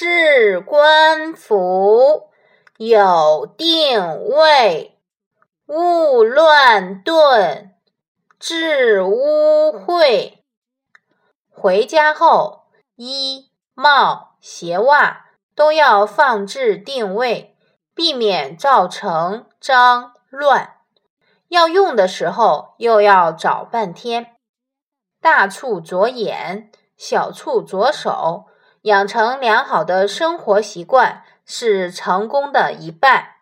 置冠服，有定位，勿乱顿，致污秽。回家后，衣帽鞋袜都要放置定位，避免造成脏乱。要用的时候又要找半天。大处着眼，小处着手，养成良好的生活习惯是成功的一半。